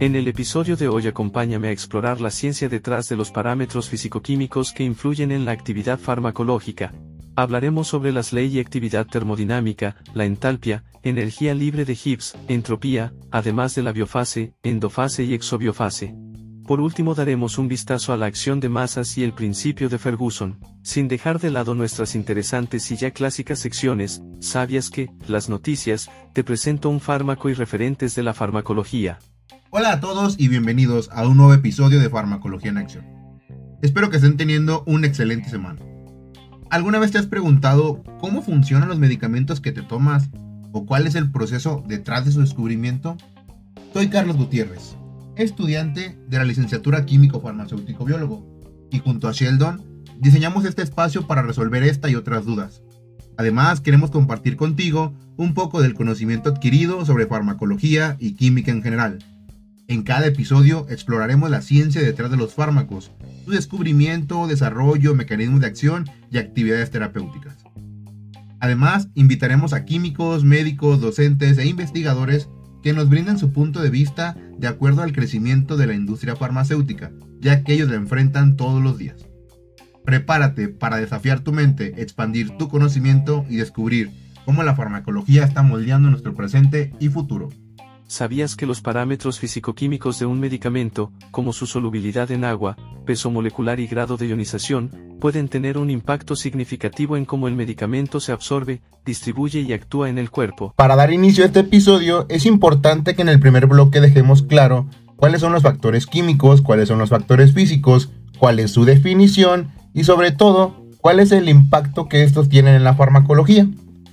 En el episodio de hoy acompáñame a explorar la ciencia detrás de los parámetros fisicoquímicos que influyen en la actividad farmacológica. Hablaremos sobre las leyes y actividad termodinámica, la entalpia, energía libre de Gibbs, entropía, además de la biofase, endofase y exobiofase. Por último daremos un vistazo a la acción de masas y el principio de Ferguson, sin dejar de lado nuestras interesantes y ya clásicas secciones, ¿sabías que, las noticias, te presento un fármaco y referentes de la farmacología? Hola a todos y bienvenidos a un nuevo episodio de Farmacología en Acción. Espero que estén teniendo una excelente semana. ¿Alguna vez te has preguntado cómo funcionan los medicamentos que te tomas o cuál es el proceso detrás de su descubrimiento? Soy Carlos Gutiérrez, estudiante de la licenciatura Químico Farmacéutico Biólogo, y junto a Sheldon diseñamos este espacio para resolver esta y otras dudas. Además, queremos compartir contigo un poco del conocimiento adquirido sobre farmacología y química en general en cada episodio exploraremos la ciencia detrás de los fármacos, su descubrimiento, desarrollo, mecanismos de acción y actividades terapéuticas. Además, invitaremos a químicos, médicos, docentes e investigadores que nos brinden su punto de vista de acuerdo al crecimiento de la industria farmacéutica, ya que ellos la enfrentan todos los días. Prepárate para desafiar tu mente, expandir tu conocimiento y descubrir cómo la farmacología está moldeando nuestro presente y futuro. ¿Sabías que los parámetros fisicoquímicos de un medicamento, como su solubilidad en agua, peso molecular y grado de ionización, pueden tener un impacto significativo en cómo el medicamento se absorbe, distribuye y actúa en el cuerpo? Para dar inicio a este episodio, es importante que en el primer bloque dejemos claro cuáles son los factores químicos, cuáles son los factores físicos, cuál es su definición y sobre todo, cuál es el impacto que estos tienen en la farmacología.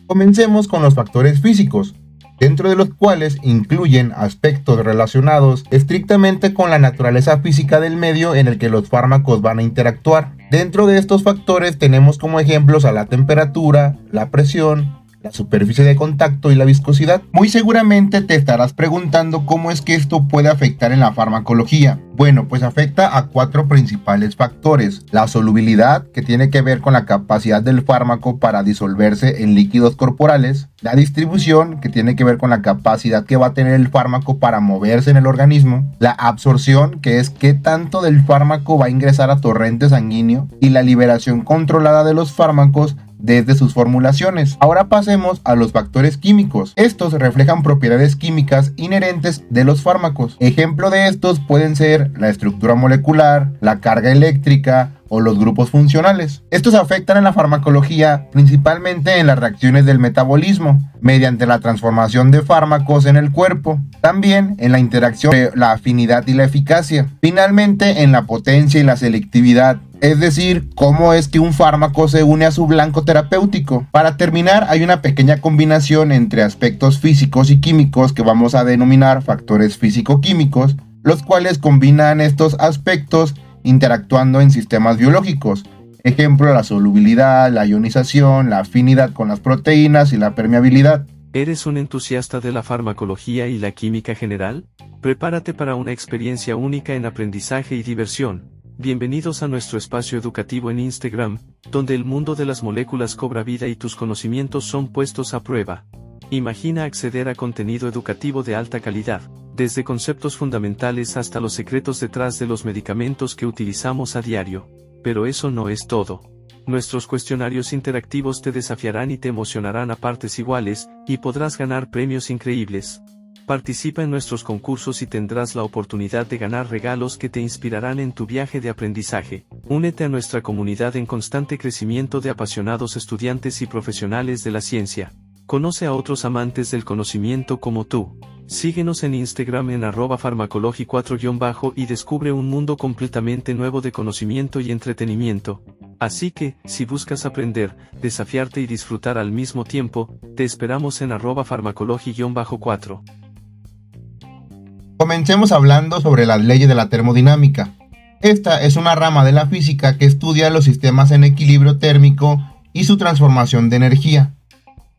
Comencemos con los factores físicos dentro de los cuales incluyen aspectos relacionados estrictamente con la naturaleza física del medio en el que los fármacos van a interactuar. Dentro de estos factores tenemos como ejemplos a la temperatura, la presión, la superficie de contacto y la viscosidad. Muy seguramente te estarás preguntando cómo es que esto puede afectar en la farmacología. Bueno, pues afecta a cuatro principales factores. La solubilidad, que tiene que ver con la capacidad del fármaco para disolverse en líquidos corporales. La distribución, que tiene que ver con la capacidad que va a tener el fármaco para moverse en el organismo. La absorción, que es qué tanto del fármaco va a ingresar a torrente sanguíneo. Y la liberación controlada de los fármacos desde sus formulaciones. Ahora pasemos a los factores químicos. Estos reflejan propiedades químicas inherentes de los fármacos. Ejemplo de estos pueden ser la estructura molecular, la carga eléctrica, o los grupos funcionales. Estos afectan en la farmacología principalmente en las reacciones del metabolismo, mediante la transformación de fármacos en el cuerpo, también en la interacción de la afinidad y la eficacia, finalmente en la potencia y la selectividad, es decir, cómo es que un fármaco se une a su blanco terapéutico. Para terminar, hay una pequeña combinación entre aspectos físicos y químicos que vamos a denominar factores físico-químicos, los cuales combinan estos aspectos interactuando en sistemas biológicos. Ejemplo, la solubilidad, la ionización, la afinidad con las proteínas y la permeabilidad. ¿Eres un entusiasta de la farmacología y la química general? Prepárate para una experiencia única en aprendizaje y diversión. Bienvenidos a nuestro espacio educativo en Instagram, donde el mundo de las moléculas cobra vida y tus conocimientos son puestos a prueba. Imagina acceder a contenido educativo de alta calidad desde conceptos fundamentales hasta los secretos detrás de los medicamentos que utilizamos a diario. Pero eso no es todo. Nuestros cuestionarios interactivos te desafiarán y te emocionarán a partes iguales, y podrás ganar premios increíbles. Participa en nuestros concursos y tendrás la oportunidad de ganar regalos que te inspirarán en tu viaje de aprendizaje. Únete a nuestra comunidad en constante crecimiento de apasionados estudiantes y profesionales de la ciencia. Conoce a otros amantes del conocimiento como tú. Síguenos en Instagram en arroba farmacology4- y descubre un mundo completamente nuevo de conocimiento y entretenimiento. Así que, si buscas aprender, desafiarte y disfrutar al mismo tiempo, te esperamos en arroba farmacology-4. Comencemos hablando sobre las leyes de la termodinámica. Esta es una rama de la física que estudia los sistemas en equilibrio térmico y su transformación de energía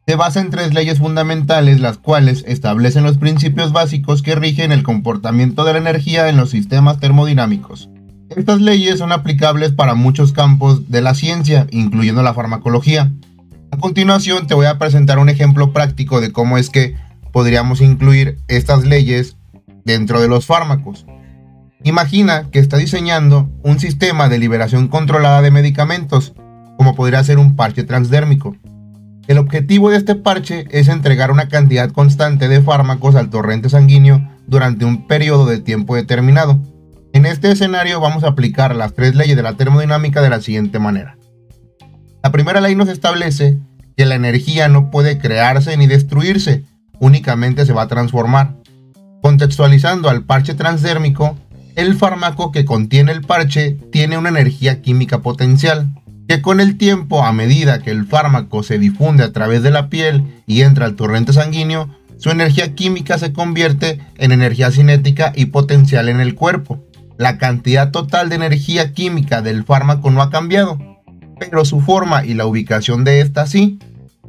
se basa en tres leyes fundamentales, las cuales establecen los principios básicos que rigen el comportamiento de la energía en los sistemas termodinámicos. Estas leyes son aplicables para muchos campos de la ciencia, incluyendo la farmacología. A continuación te voy a presentar un ejemplo práctico de cómo es que podríamos incluir estas leyes dentro de los fármacos. Imagina que está diseñando un sistema de liberación controlada de medicamentos, como podría ser un parche transdérmico. El objetivo de este parche es entregar una cantidad constante de fármacos al torrente sanguíneo durante un periodo de tiempo determinado. En este escenario vamos a aplicar las tres leyes de la termodinámica de la siguiente manera. La primera ley nos establece que la energía no puede crearse ni destruirse, únicamente se va a transformar. Contextualizando al parche transdérmico, el fármaco que contiene el parche tiene una energía química potencial, que con el tiempo, a medida que el fármaco se difunde a través de la piel y entra al torrente sanguíneo, su energía química se convierte en energía cinética y potencial en el cuerpo. La cantidad total de energía química del fármaco no ha cambiado, pero su forma y la ubicación de esta sí.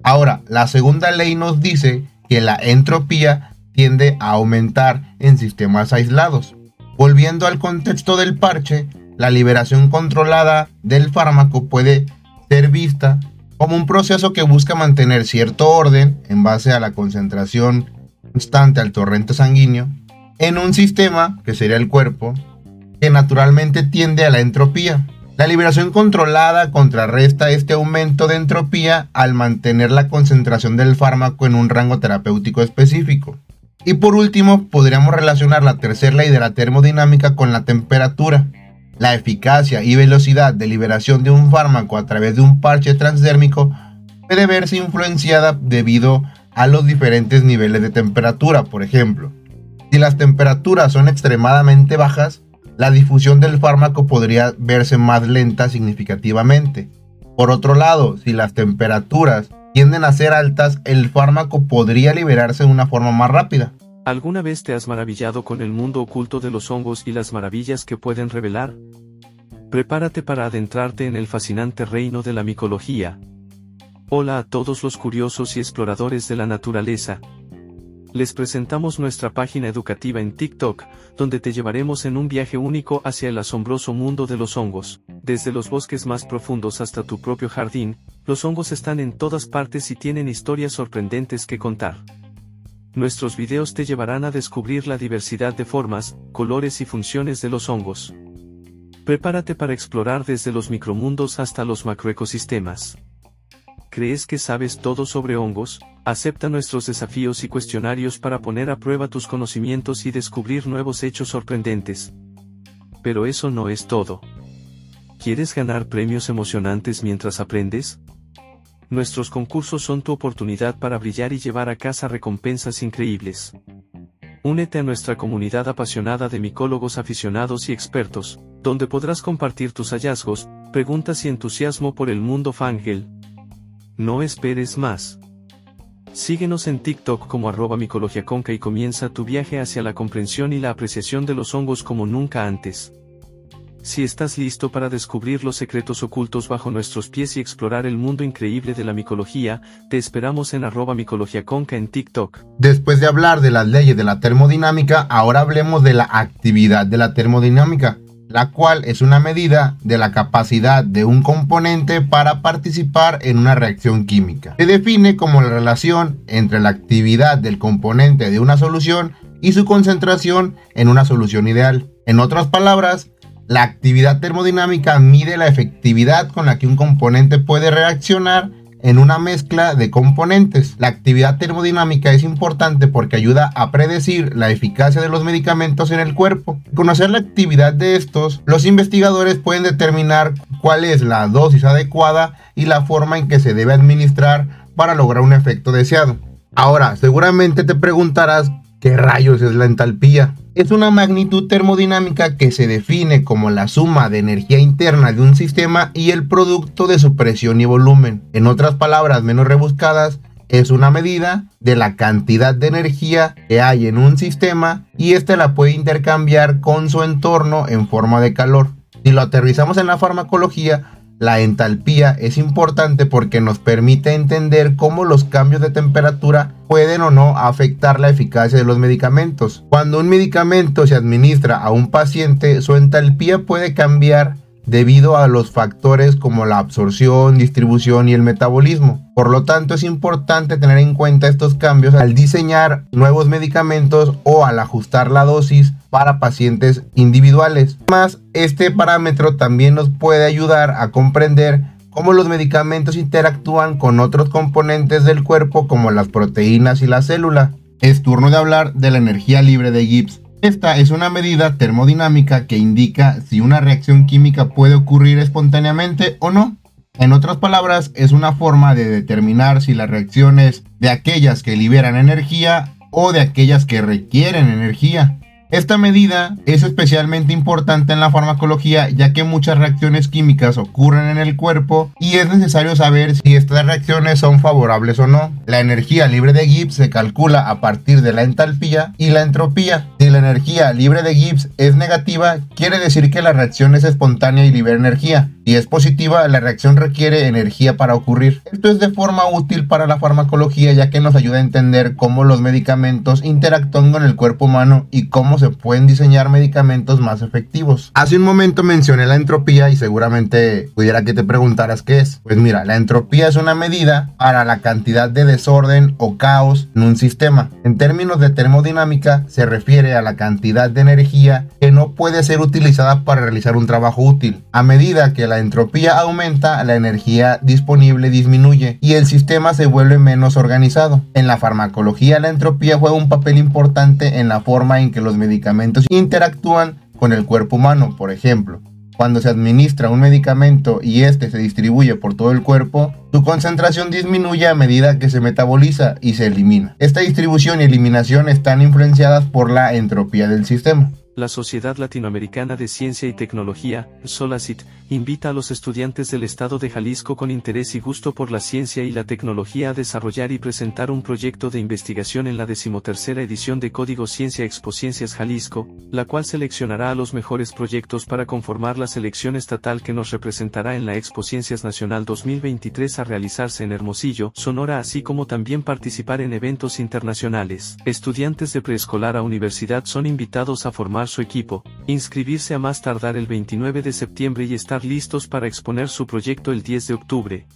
Ahora, la segunda ley nos dice que la entropía tiende a aumentar en sistemas aislados. Volviendo al contexto del parche, la liberación controlada del fármaco puede ser vista como un proceso que busca mantener cierto orden en base a la concentración constante al torrente sanguíneo en un sistema, que sería el cuerpo, que naturalmente tiende a la entropía. La liberación controlada contrarresta este aumento de entropía al mantener la concentración del fármaco en un rango terapéutico específico. Y por último, podríamos relacionar la tercera ley de la termodinámica con la temperatura. La eficacia y velocidad de liberación de un fármaco a través de un parche transdérmico puede verse influenciada debido a los diferentes niveles de temperatura, por ejemplo. Si las temperaturas son extremadamente bajas, la difusión del fármaco podría verse más lenta significativamente. Por otro lado, si las temperaturas tienden a ser altas, el fármaco podría liberarse de una forma más rápida. ¿Alguna vez te has maravillado con el mundo oculto de los hongos y las maravillas que pueden revelar? Prepárate para adentrarte en el fascinante reino de la micología. Hola a todos los curiosos y exploradores de la naturaleza, les presentamos nuestra página educativa en TikTok, donde te llevaremos en un viaje único hacia el asombroso mundo de los hongos. Desde los bosques más profundos hasta tu propio jardín, los hongos están en todas partes y tienen historias sorprendentes que contar. Nuestros videos te llevarán a descubrir la diversidad de formas, colores y funciones de los hongos. Prepárate para explorar desde los micromundos hasta los macroecosistemas. ¿Crees que sabes todo sobre hongos? Acepta nuestros desafíos y cuestionarios para poner a prueba tus conocimientos y descubrir nuevos hechos sorprendentes. Pero eso no es todo. ¿Quieres ganar premios emocionantes mientras aprendes? Nuestros concursos son tu oportunidad para brillar y llevar a casa recompensas increíbles. Únete a nuestra comunidad apasionada de micólogos aficionados y expertos, donde podrás compartir tus hallazgos, preguntas y entusiasmo por el mundo fangel. No esperes más. Síguenos en TikTok como arroba micologiaconca y comienza tu viaje hacia la comprensión y la apreciación de los hongos como nunca antes. Si estás listo para descubrir los secretos ocultos bajo nuestros pies y explorar el mundo increíble de la micología, te esperamos en arroba micologiaconca en TikTok. Después de hablar de las leyes de la termodinámica, ahora hablemos de la actividad de la termodinámica la cual es una medida de la capacidad de un componente para participar en una reacción química. Se define como la relación entre la actividad del componente de una solución y su concentración en una solución ideal. En otras palabras, la actividad termodinámica mide la efectividad con la que un componente puede reaccionar en una mezcla de componentes. La actividad termodinámica es importante porque ayuda a predecir la eficacia de los medicamentos en el cuerpo. Conocer la actividad de estos, los investigadores pueden determinar cuál es la dosis adecuada y la forma en que se debe administrar para lograr un efecto deseado. Ahora, seguramente te preguntarás qué rayos es la entalpía es una magnitud termodinámica que se define como la suma de energía interna de un sistema y el producto de su presión y volumen. En otras palabras menos rebuscadas, es una medida de la cantidad de energía que hay en un sistema y éste la puede intercambiar con su entorno en forma de calor. Si lo aterrizamos en la farmacología, la entalpía es importante porque nos permite entender cómo los cambios de temperatura pueden o no afectar la eficacia de los medicamentos. Cuando un medicamento se administra a un paciente, su entalpía puede cambiar debido a los factores como la absorción, distribución y el metabolismo. Por lo tanto, es importante tener en cuenta estos cambios al diseñar nuevos medicamentos o al ajustar la dosis para pacientes individuales. Además, este parámetro también nos puede ayudar a comprender cómo los medicamentos interactúan con otros componentes del cuerpo como las proteínas y la célula. Es turno de hablar de la energía libre de Gibbs. Esta es una medida termodinámica que indica si una reacción química puede ocurrir espontáneamente o no. En otras palabras, es una forma de determinar si la reacción es de aquellas que liberan energía o de aquellas que requieren energía. Esta medida es especialmente importante en la farmacología ya que muchas reacciones químicas ocurren en el cuerpo y es necesario saber si estas reacciones son favorables o no. La energía libre de Gibbs se calcula a partir de la entalpía y la entropía. Si la energía libre de Gibbs es negativa, quiere decir que la reacción es espontánea y libera energía. Si es positiva, la reacción requiere energía para ocurrir. Esto es de forma útil para la farmacología ya que nos ayuda a entender cómo los medicamentos interactúan con el cuerpo humano y cómo se pueden diseñar medicamentos más efectivos. Hace un momento mencioné la entropía y seguramente pudiera que te preguntaras qué es. Pues mira, la entropía es una medida para la cantidad de desorden o caos en un sistema. En términos de termodinámica se refiere a la cantidad de energía que no puede ser utilizada para realizar un trabajo útil. A medida que la entropía aumenta, la energía disponible disminuye y el sistema se vuelve menos organizado. En la farmacología la entropía juega un papel importante en la forma en que los medicamentos medicamentos interactúan con el cuerpo humano. Por ejemplo, cuando se administra un medicamento y este se distribuye por todo el cuerpo, su concentración disminuye a medida que se metaboliza y se elimina. Esta distribución y eliminación están influenciadas por la entropía del sistema. La Sociedad Latinoamericana de Ciencia y Tecnología, SOLACIT, invita a los estudiantes del Estado de Jalisco con interés y gusto por la ciencia y la tecnología a desarrollar y presentar un proyecto de investigación en la decimotercera edición de Código Ciencia Expo Ciencias Jalisco, la cual seleccionará a los mejores proyectos para conformar la selección estatal que nos representará en la Expo Ciencias Nacional 2023 a realizarse en Hermosillo, Sonora, así como también participar en eventos internacionales. Estudiantes de preescolar a universidad son invitados a formar su equipo, inscribirse a más tardar el 29 de septiembre y estar listos para exponer su proyecto el 10 de octubre.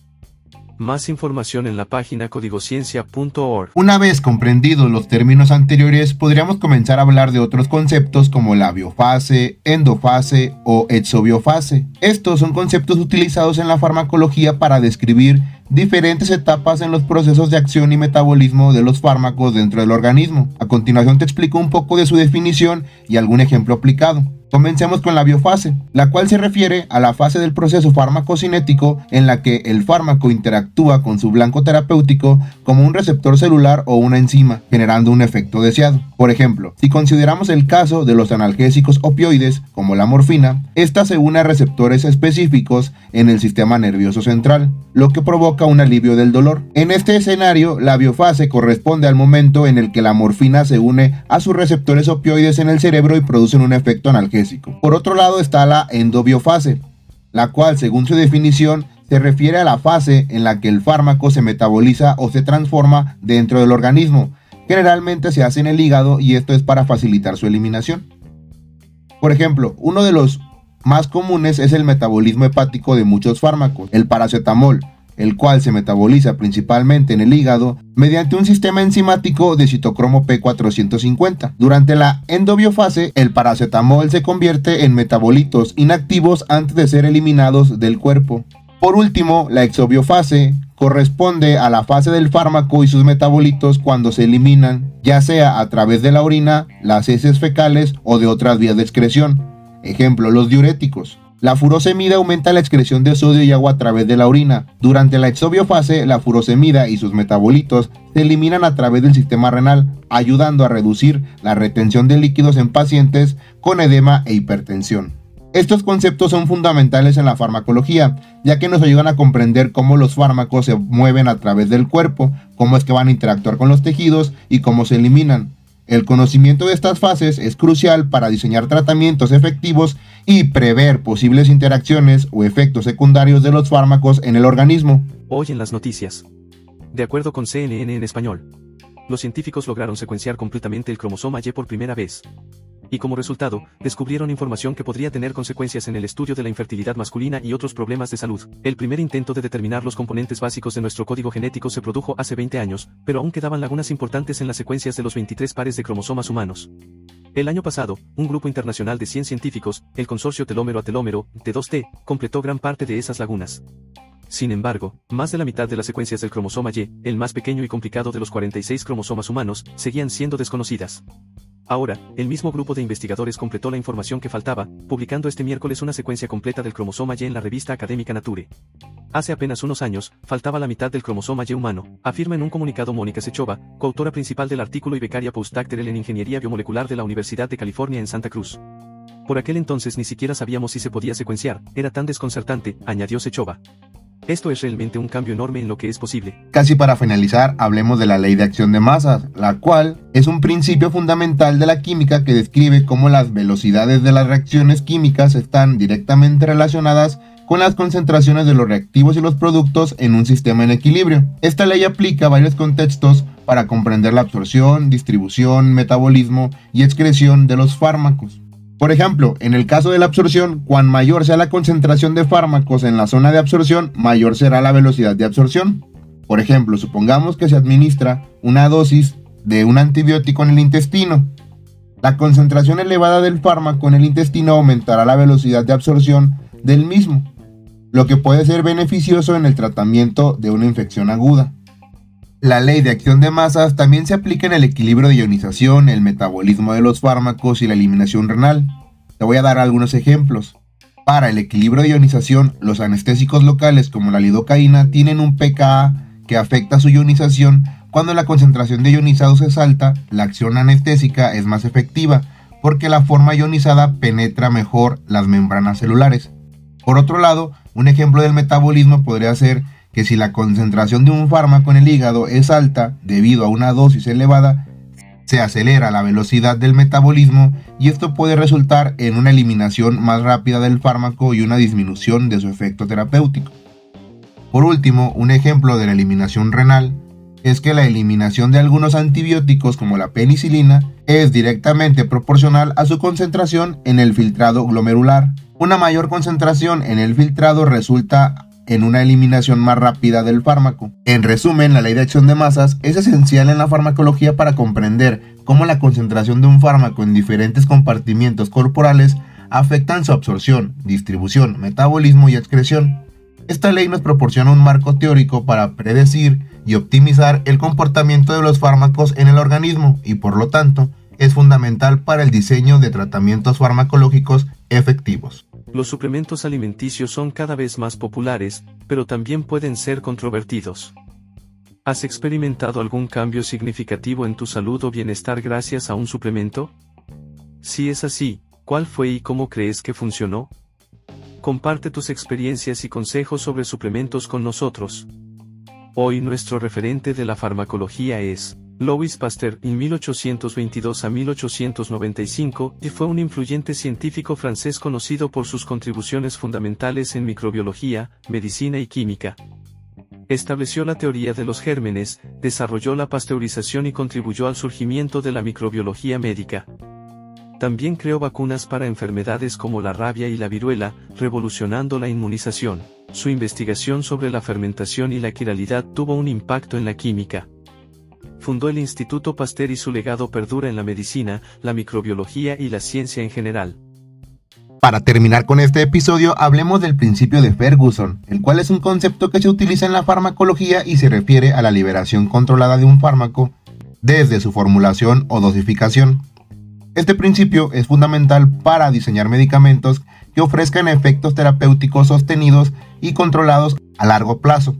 Más información en la página códigociencia.org. Una vez comprendidos los términos anteriores, podríamos comenzar a hablar de otros conceptos como la biofase, endofase o exobiofase. Estos son conceptos utilizados en la farmacología para describir diferentes etapas en los procesos de acción y metabolismo de los fármacos dentro del organismo. A continuación te explico un poco de su definición y algún ejemplo aplicado. Comencemos con la biofase, la cual se refiere a la fase del proceso farmacocinético en la que el fármaco interactúa con su blanco terapéutico como un receptor celular o una enzima, generando un efecto deseado. Por ejemplo, si consideramos el caso de los analgésicos opioides, como la morfina, esta se une a receptores específicos en el sistema nervioso central, lo que provoca un alivio del dolor. En este escenario, la biofase corresponde al momento en el que la morfina se une a sus receptores opioides en el cerebro y producen un efecto por otro lado está la endobiofase, la cual según su definición se refiere a la fase en la que el fármaco se metaboliza o se transforma dentro del organismo. Generalmente se hace en el hígado y esto es para facilitar su eliminación. Por ejemplo, uno de los más comunes es el metabolismo hepático de muchos fármacos, el paracetamol, el cual se metaboliza principalmente en el hígado mediante un sistema enzimático de citocromo P450. Durante la endobiofase, el paracetamol se convierte en metabolitos inactivos antes de ser eliminados del cuerpo. Por último, la exobiofase corresponde a la fase del fármaco y sus metabolitos cuando se eliminan, ya sea a través de la orina, las heces fecales o de otras vías de excreción. Ejemplo, los diuréticos. La furosemida aumenta la excreción de sodio y agua a través de la orina. Durante la exobiofase, la furosemida y sus metabolitos se eliminan a través del sistema renal, ayudando a reducir la retención de líquidos en pacientes con edema e hipertensión. Estos conceptos son fundamentales en la farmacología, ya que nos ayudan a comprender cómo los fármacos se mueven a través del cuerpo, cómo es que van a interactuar con los tejidos y cómo se eliminan. El conocimiento de estas fases es crucial para diseñar tratamientos efectivos y prever posibles interacciones o efectos secundarios de los fármacos en el organismo. Hoy en las noticias. De acuerdo con CNN en español, los científicos lograron secuenciar completamente el cromosoma Y por primera vez. Y como resultado, descubrieron información que podría tener consecuencias en el estudio de la infertilidad masculina y otros problemas de salud. El primer intento de determinar los componentes básicos de nuestro código genético se produjo hace 20 años, pero aún quedaban lagunas importantes en las secuencias de los 23 pares de cromosomas humanos. El año pasado, un grupo internacional de 100 científicos, el consorcio telómero a telómero, T2T, completó gran parte de esas lagunas. Sin embargo, más de la mitad de las secuencias del cromosoma Y, el más pequeño y complicado de los 46 cromosomas humanos, seguían siendo desconocidas. Ahora, el mismo grupo de investigadores completó la información que faltaba, publicando este miércoles una secuencia completa del cromosoma Y en la revista académica Nature. Hace apenas unos años, faltaba la mitad del cromosoma Y humano, afirma en un comunicado Mónica Sechova, coautora principal del artículo y becaria postdoctoral en Ingeniería Biomolecular de la Universidad de California en Santa Cruz. Por aquel entonces ni siquiera sabíamos si se podía secuenciar, era tan desconcertante, añadió Sechova. Esto es realmente un cambio enorme en lo que es posible. Casi para finalizar, hablemos de la ley de acción de masas, la cual es un principio fundamental de la química que describe cómo las velocidades de las reacciones químicas están directamente relacionadas con las concentraciones de los reactivos y los productos en un sistema en equilibrio. Esta ley aplica varios contextos para comprender la absorción, distribución, metabolismo y excreción de los fármacos. Por ejemplo, en el caso de la absorción, cuan mayor sea la concentración de fármacos en la zona de absorción, mayor será la velocidad de absorción. Por ejemplo, supongamos que se administra una dosis de un antibiótico en el intestino. La concentración elevada del fármaco en el intestino aumentará la velocidad de absorción del mismo, lo que puede ser beneficioso en el tratamiento de una infección aguda. La ley de acción de masas también se aplica en el equilibrio de ionización, el metabolismo de los fármacos y la eliminación renal. Te voy a dar algunos ejemplos. Para el equilibrio de ionización, los anestésicos locales como la lidocaína tienen un pKa que afecta su ionización. Cuando la concentración de ionizados es alta, la acción anestésica es más efectiva porque la forma ionizada penetra mejor las membranas celulares. Por otro lado, un ejemplo del metabolismo podría ser que si la concentración de un fármaco en el hígado es alta debido a una dosis elevada, se acelera la velocidad del metabolismo y esto puede resultar en una eliminación más rápida del fármaco y una disminución de su efecto terapéutico. Por último, un ejemplo de la eliminación renal es que la eliminación de algunos antibióticos como la penicilina es directamente proporcional a su concentración en el filtrado glomerular. Una mayor concentración en el filtrado resulta en una eliminación más rápida del fármaco. En resumen, la ley de acción de masas es esencial en la farmacología para comprender cómo la concentración de un fármaco en diferentes compartimientos corporales afectan su absorción, distribución, metabolismo y excreción. Esta ley nos proporciona un marco teórico para predecir y optimizar el comportamiento de los fármacos en el organismo y por lo tanto es fundamental para el diseño de tratamientos farmacológicos efectivos. Los suplementos alimenticios son cada vez más populares, pero también pueden ser controvertidos. ¿Has experimentado algún cambio significativo en tu salud o bienestar gracias a un suplemento? Si es así, ¿cuál fue y cómo crees que funcionó? Comparte tus experiencias y consejos sobre suplementos con nosotros. Hoy nuestro referente de la farmacología es Louis Pasteur, en 1822 a 1895, y fue un influyente científico francés conocido por sus contribuciones fundamentales en microbiología, medicina y química. Estableció la teoría de los gérmenes, desarrolló la pasteurización y contribuyó al surgimiento de la microbiología médica. También creó vacunas para enfermedades como la rabia y la viruela, revolucionando la inmunización. Su investigación sobre la fermentación y la quiralidad tuvo un impacto en la química fundó el Instituto Pasteur y su legado perdura en la medicina, la microbiología y la ciencia en general. Para terminar con este episodio, hablemos del principio de Ferguson, el cual es un concepto que se utiliza en la farmacología y se refiere a la liberación controlada de un fármaco desde su formulación o dosificación. Este principio es fundamental para diseñar medicamentos que ofrezcan efectos terapéuticos sostenidos y controlados a largo plazo.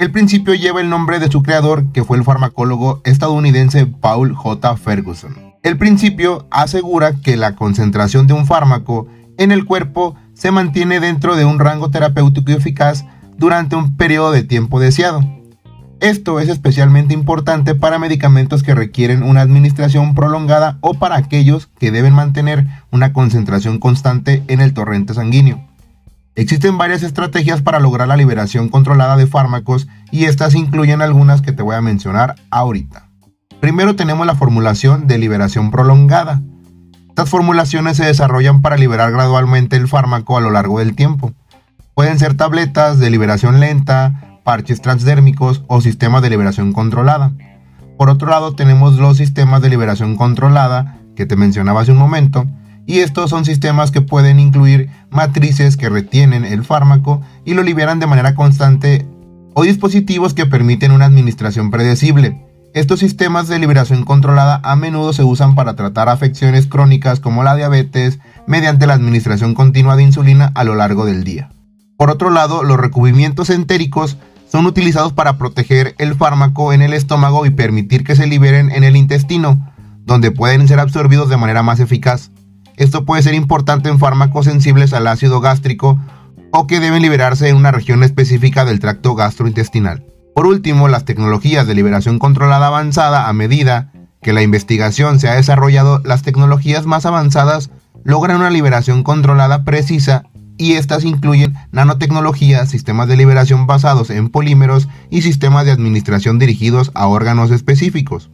El principio lleva el nombre de su creador, que fue el farmacólogo estadounidense Paul J. Ferguson. El principio asegura que la concentración de un fármaco en el cuerpo se mantiene dentro de un rango terapéutico eficaz durante un periodo de tiempo deseado. Esto es especialmente importante para medicamentos que requieren una administración prolongada o para aquellos que deben mantener una concentración constante en el torrente sanguíneo. Existen varias estrategias para lograr la liberación controlada de fármacos y estas incluyen algunas que te voy a mencionar ahorita. Primero tenemos la formulación de liberación prolongada. Estas formulaciones se desarrollan para liberar gradualmente el fármaco a lo largo del tiempo. Pueden ser tabletas de liberación lenta, parches transdérmicos o sistemas de liberación controlada. Por otro lado tenemos los sistemas de liberación controlada que te mencionaba hace un momento, y estos son sistemas que pueden incluir matrices que retienen el fármaco y lo liberan de manera constante o dispositivos que permiten una administración predecible. Estos sistemas de liberación controlada a menudo se usan para tratar afecciones crónicas como la diabetes mediante la administración continua de insulina a lo largo del día. Por otro lado, los recubrimientos entéricos son utilizados para proteger el fármaco en el estómago y permitir que se liberen en el intestino, donde pueden ser absorbidos de manera más eficaz. Esto puede ser importante en fármacos sensibles al ácido gástrico o que deben liberarse en una región específica del tracto gastrointestinal. Por último, las tecnologías de liberación controlada avanzada a medida que la investigación se ha desarrollado, las tecnologías más avanzadas logran una liberación controlada precisa y estas incluyen nanotecnologías, sistemas de liberación basados en polímeros y sistemas de administración dirigidos a órganos específicos.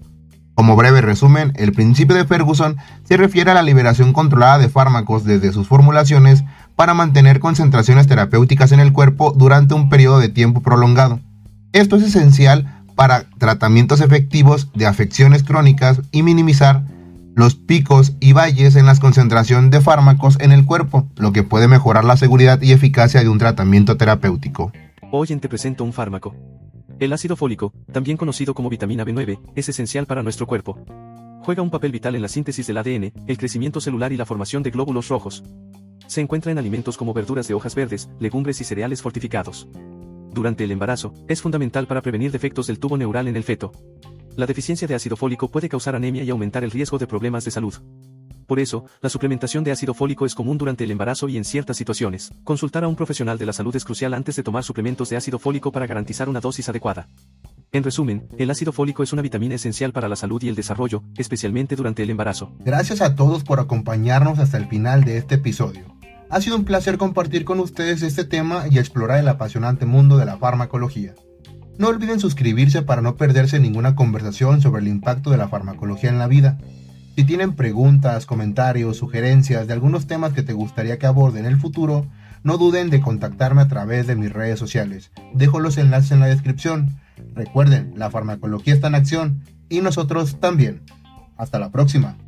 Como breve resumen, el principio de Ferguson se refiere a la liberación controlada de fármacos desde sus formulaciones para mantener concentraciones terapéuticas en el cuerpo durante un periodo de tiempo prolongado. Esto es esencial para tratamientos efectivos de afecciones crónicas y minimizar los picos y valles en la concentración de fármacos en el cuerpo, lo que puede mejorar la seguridad y eficacia de un tratamiento terapéutico. Hoy te presento un fármaco. El ácido fólico, también conocido como vitamina B9, es esencial para nuestro cuerpo. Juega un papel vital en la síntesis del ADN, el crecimiento celular y la formación de glóbulos rojos. Se encuentra en alimentos como verduras de hojas verdes, legumbres y cereales fortificados durante el embarazo, es fundamental para prevenir defectos del tubo neural en el feto. La deficiencia de ácido fólico puede causar anemia y aumentar el riesgo de problemas de salud. Por eso, la suplementación de ácido fólico es común durante el embarazo y en ciertas situaciones. Consultar a un profesional de la salud es crucial antes de tomar suplementos de ácido fólico para garantizar una dosis adecuada. En resumen, el ácido fólico es una vitamina esencial para la salud y el desarrollo, especialmente durante el embarazo. Gracias a todos por acompañarnos hasta el final de este episodio. Ha sido un placer compartir con ustedes este tema y explorar el apasionante mundo de la farmacología. No olviden suscribirse para no perderse ninguna conversación sobre el impacto de la farmacología en la vida. Si tienen preguntas, comentarios, sugerencias de algunos temas que te gustaría que aborde en el futuro, no duden de contactarme a través de mis redes sociales. Dejo los enlaces en la descripción. Recuerden, la farmacología está en acción y nosotros también. Hasta la próxima.